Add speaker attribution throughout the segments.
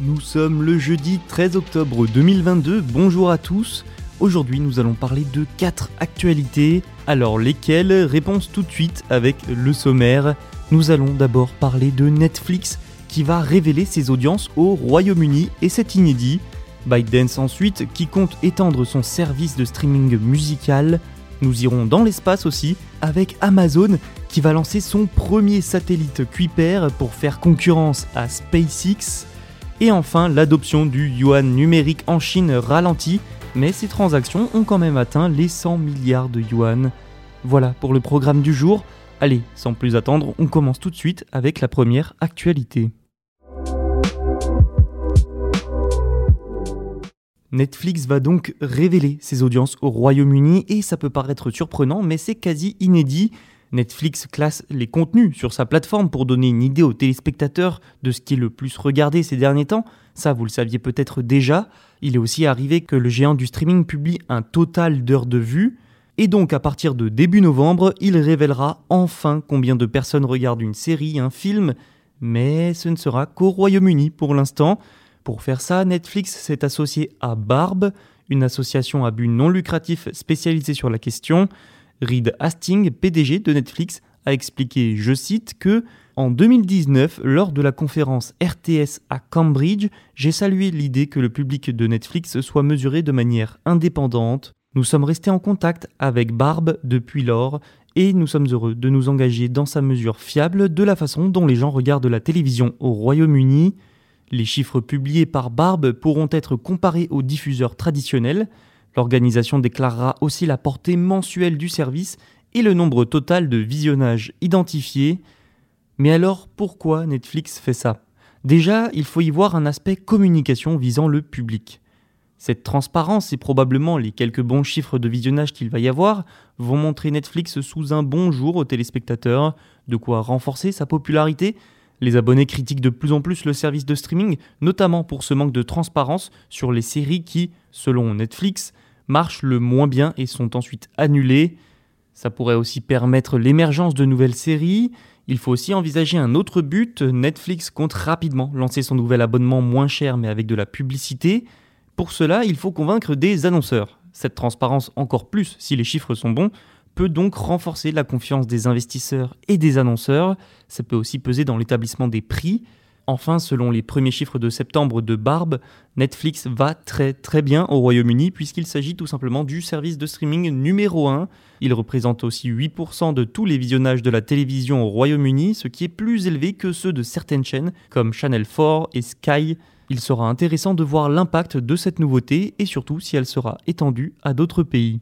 Speaker 1: Nous sommes le jeudi 13 octobre 2022, bonjour à tous. Aujourd'hui nous allons parler de 4 actualités. Alors lesquelles Réponse tout de suite avec le sommaire. Nous allons d'abord parler de Netflix qui va révéler ses audiences au Royaume-Uni et c'est inédit. ByteDance ensuite qui compte étendre son service de streaming musical. Nous irons dans l'espace aussi avec Amazon qui va lancer son premier satellite Kuiper pour faire concurrence à SpaceX. Et enfin, l'adoption du yuan numérique en Chine ralentit, mais ces transactions ont quand même atteint les 100 milliards de yuan. Voilà pour le programme du jour. Allez, sans plus attendre, on commence tout de suite avec la première actualité. Netflix va donc révéler ses audiences au Royaume-Uni et ça peut paraître surprenant mais c'est quasi inédit. Netflix classe les contenus sur sa plateforme pour donner une idée aux téléspectateurs de ce qui est le plus regardé ces derniers temps. Ça, vous le saviez peut-être déjà. Il est aussi arrivé que le géant du streaming publie un total d'heures de vue. Et donc à partir de début novembre, il révélera enfin combien de personnes regardent une série, un film. Mais ce ne sera qu'au Royaume-Uni pour l'instant. Pour faire ça, Netflix s'est associé à Barb, une association à but non lucratif spécialisée sur la question. Reed Hastings, PDG de Netflix, a expliqué, je cite, que en 2019, lors de la conférence RTS à Cambridge, j'ai salué l'idée que le public de Netflix soit mesuré de manière indépendante. Nous sommes restés en contact avec Barb depuis lors et nous sommes heureux de nous engager dans sa mesure fiable de la façon dont les gens regardent la télévision au Royaume-Uni. Les chiffres publiés par Barb pourront être comparés aux diffuseurs traditionnels. L'organisation déclarera aussi la portée mensuelle du service et le nombre total de visionnages identifiés. Mais alors pourquoi Netflix fait ça? Déjà, il faut y voir un aspect communication visant le public. Cette transparence et probablement les quelques bons chiffres de visionnage qu'il va y avoir vont montrer Netflix sous un bon jour aux téléspectateurs, de quoi renforcer sa popularité. Les abonnés critiquent de plus en plus le service de streaming, notamment pour ce manque de transparence sur les séries qui, selon Netflix, marchent le moins bien et sont ensuite annulées. Ça pourrait aussi permettre l'émergence de nouvelles séries. Il faut aussi envisager un autre but. Netflix compte rapidement lancer son nouvel abonnement moins cher mais avec de la publicité. Pour cela, il faut convaincre des annonceurs. Cette transparence, encore plus si les chiffres sont bons, peut donc renforcer la confiance des investisseurs et des annonceurs. Ça peut aussi peser dans l'établissement des prix. Enfin, selon les premiers chiffres de septembre de Barb, Netflix va très très bien au Royaume-Uni puisqu'il s'agit tout simplement du service de streaming numéro 1. Il représente aussi 8% de tous les visionnages de la télévision au Royaume-Uni, ce qui est plus élevé que ceux de certaines chaînes comme Channel 4 et Sky. Il sera intéressant de voir l'impact de cette nouveauté et surtout si elle sera étendue à d'autres pays.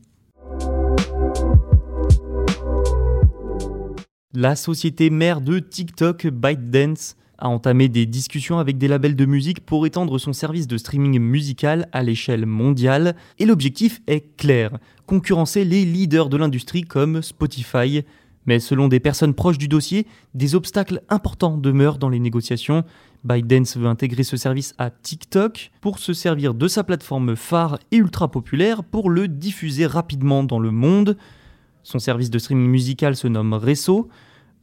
Speaker 1: La société mère de TikTok, ByteDance, a entamé des discussions avec des labels de musique pour étendre son service de streaming musical à l'échelle mondiale. Et l'objectif est clair, concurrencer les leaders de l'industrie comme Spotify. Mais selon des personnes proches du dossier, des obstacles importants demeurent dans les négociations. ByteDance veut intégrer ce service à TikTok pour se servir de sa plateforme phare et ultra populaire pour le diffuser rapidement dans le monde. Son service de streaming musical se nomme Resso.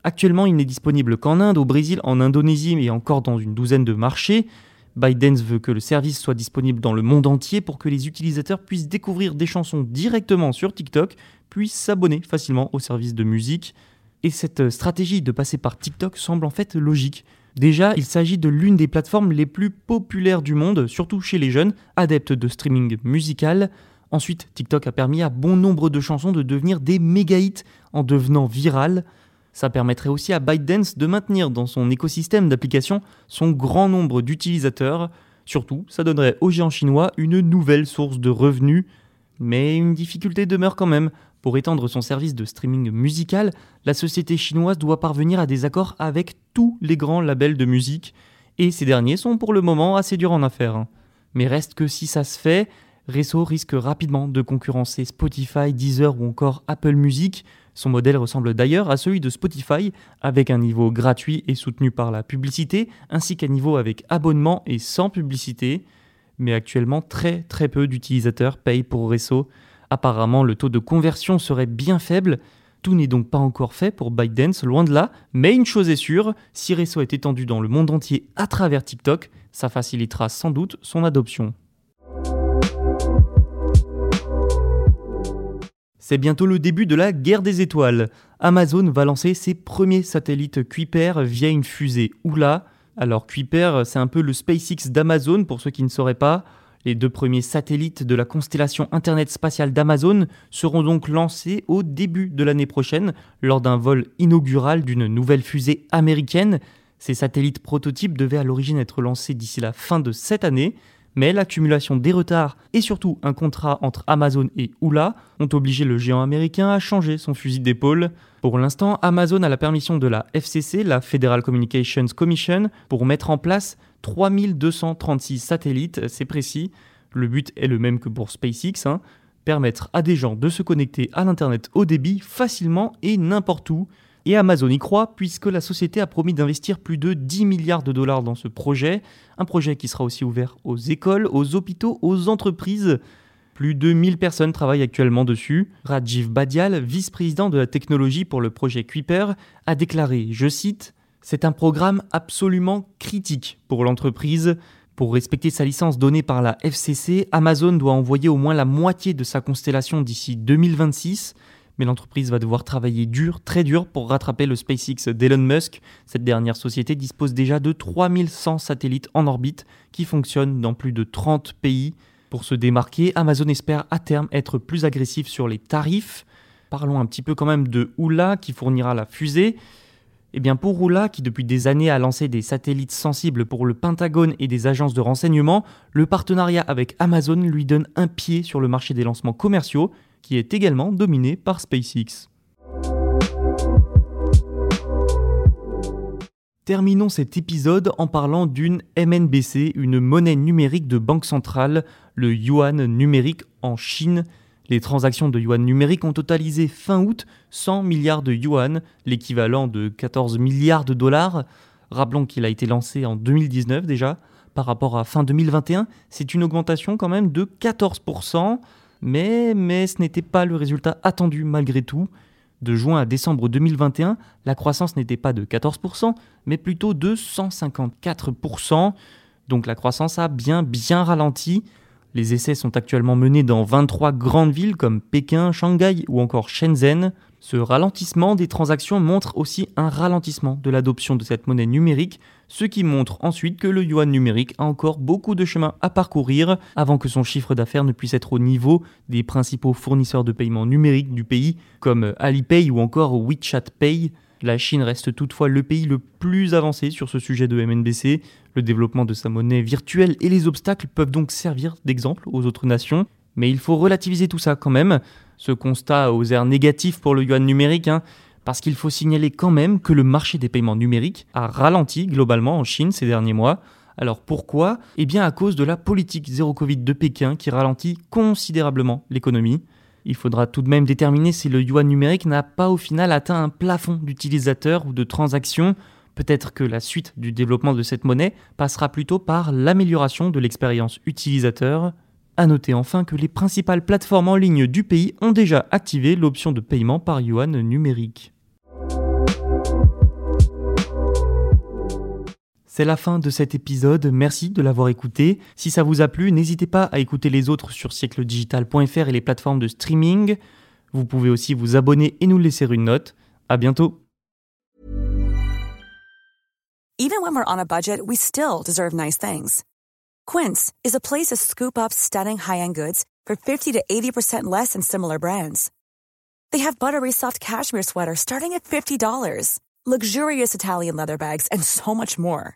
Speaker 1: Actuellement, il n'est disponible qu'en Inde, au Brésil, en Indonésie et encore dans une douzaine de marchés. ByteDance veut que le service soit disponible dans le monde entier pour que les utilisateurs puissent découvrir des chansons directement sur TikTok, puissent s'abonner facilement au service de musique. Et cette stratégie de passer par TikTok semble en fait logique. Déjà, il s'agit de l'une des plateformes les plus populaires du monde, surtout chez les jeunes, adeptes de streaming musical. Ensuite, TikTok a permis à bon nombre de chansons de devenir des méga hits en devenant virales. Ça permettrait aussi à ByteDance de maintenir dans son écosystème d'applications son grand nombre d'utilisateurs. Surtout, ça donnerait aux géants chinois une nouvelle source de revenus. Mais une difficulté demeure quand même. Pour étendre son service de streaming musical, la société chinoise doit parvenir à des accords avec tous les grands labels de musique, et ces derniers sont pour le moment assez durs en affaires. Mais reste que si ça se fait, Resso risque rapidement de concurrencer Spotify, Deezer ou encore Apple Music. Son modèle ressemble d'ailleurs à celui de Spotify, avec un niveau gratuit et soutenu par la publicité, ainsi qu'un niveau avec abonnement et sans publicité. Mais actuellement, très très peu d'utilisateurs payent pour Resso. Apparemment, le taux de conversion serait bien faible. Tout n'est donc pas encore fait pour ByteDance, loin de là. Mais une chose est sûre, si Resso est étendu dans le monde entier à travers TikTok, ça facilitera sans doute son adoption. C'est bientôt le début de la guerre des étoiles. Amazon va lancer ses premiers satellites Kuiper via une fusée Oula. Alors Kuiper, c'est un peu le SpaceX d'Amazon pour ceux qui ne sauraient pas. Les deux premiers satellites de la constellation Internet spatiale d'Amazon seront donc lancés au début de l'année prochaine lors d'un vol inaugural d'une nouvelle fusée américaine. Ces satellites prototypes devaient à l'origine être lancés d'ici la fin de cette année, mais l'accumulation des retards et surtout un contrat entre Amazon et Oula ont obligé le géant américain à changer son fusil d'épaule. Pour l'instant, Amazon a la permission de la FCC, la Federal Communications Commission, pour mettre en place 3236 satellites, c'est précis. Le but est le même que pour SpaceX, hein, permettre à des gens de se connecter à l'Internet au débit facilement et n'importe où. Et Amazon y croit puisque la société a promis d'investir plus de 10 milliards de dollars dans ce projet, un projet qui sera aussi ouvert aux écoles, aux hôpitaux, aux entreprises. Plus de 1000 personnes travaillent actuellement dessus. Rajiv Badial, vice-président de la technologie pour le projet Kuiper, a déclaré, je cite, c'est un programme absolument critique pour l'entreprise. Pour respecter sa licence donnée par la FCC, Amazon doit envoyer au moins la moitié de sa constellation d'ici 2026, mais l'entreprise va devoir travailler dur, très dur, pour rattraper le SpaceX d'Elon Musk. Cette dernière société dispose déjà de 3100 satellites en orbite qui fonctionnent dans plus de 30 pays. Pour se démarquer, Amazon espère à terme être plus agressif sur les tarifs. Parlons un petit peu quand même de Oula qui fournira la fusée. Eh bien pour Oula, qui depuis des années a lancé des satellites sensibles pour le Pentagone et des agences de renseignement, le partenariat avec Amazon lui donne un pied sur le marché des lancements commerciaux, qui est également dominé par SpaceX. Terminons cet épisode en parlant d'une MNBC, une monnaie numérique de banque centrale, le yuan numérique en Chine. Les transactions de yuan numérique ont totalisé fin août 100 milliards de yuan, l'équivalent de 14 milliards de dollars. Rappelons qu'il a été lancé en 2019 déjà. Par rapport à fin 2021, c'est une augmentation quand même de 14%, mais, ce n'était pas le résultat attendu malgré tout. De juin à décembre 2021, la croissance n'était pas de 14%, mais plutôt de 154%. Donc la croissance a bien bien ralenti. Les essais sont actuellement menés dans 23 grandes villes comme Pékin, Shanghai ou encore Shenzhen. Ce ralentissement des transactions montre aussi un ralentissement de l'adoption de cette monnaie numérique, ce qui montre ensuite que le yuan numérique a encore beaucoup de chemin à parcourir avant que son chiffre d'affaires ne puisse être au niveau des principaux fournisseurs de paiement numérique du pays comme Alipay ou encore WeChat Pay. La Chine reste toutefois le pays le plus avancé sur ce sujet de MNBC. Le développement de sa monnaie virtuelle et les obstacles peuvent donc servir d'exemple aux autres nations. Mais il faut relativiser tout ça quand même. Ce constat aux airs négatifs pour le yuan numérique, hein, parce qu'il faut signaler quand même que le marché des paiements numériques a ralenti globalement en Chine ces derniers mois. Alors pourquoi? Eh bien à cause de la politique zéro Covid de Pékin qui ralentit considérablement l'économie. Il faudra tout de même déterminer si le yuan numérique n'a pas au final atteint un plafond d'utilisateurs ou de transactions. Peut-être que la suite du développement de cette monnaie passera plutôt par l'amélioration de l'expérience utilisateur. A noter enfin que les principales plateformes en ligne du pays ont déjà activé l'option de paiement par yuan numérique. C'est la fin de cet épisode, merci de l'avoir écouté. Si ça vous a plu, n'hésitez pas à écouter les autres sur siècledigital.fr et les plateformes de streaming. Vous pouvez aussi vous abonner et nous laisser une note. À bientôt
Speaker 2: Even when we're on a budget, we still deserve nice things. Quince is a place to scoop up stunning high-end goods for 50 to 80% less than similar brands. They have buttery soft cashmere sweaters starting at $50, luxurious Italian leather bags, and so much more.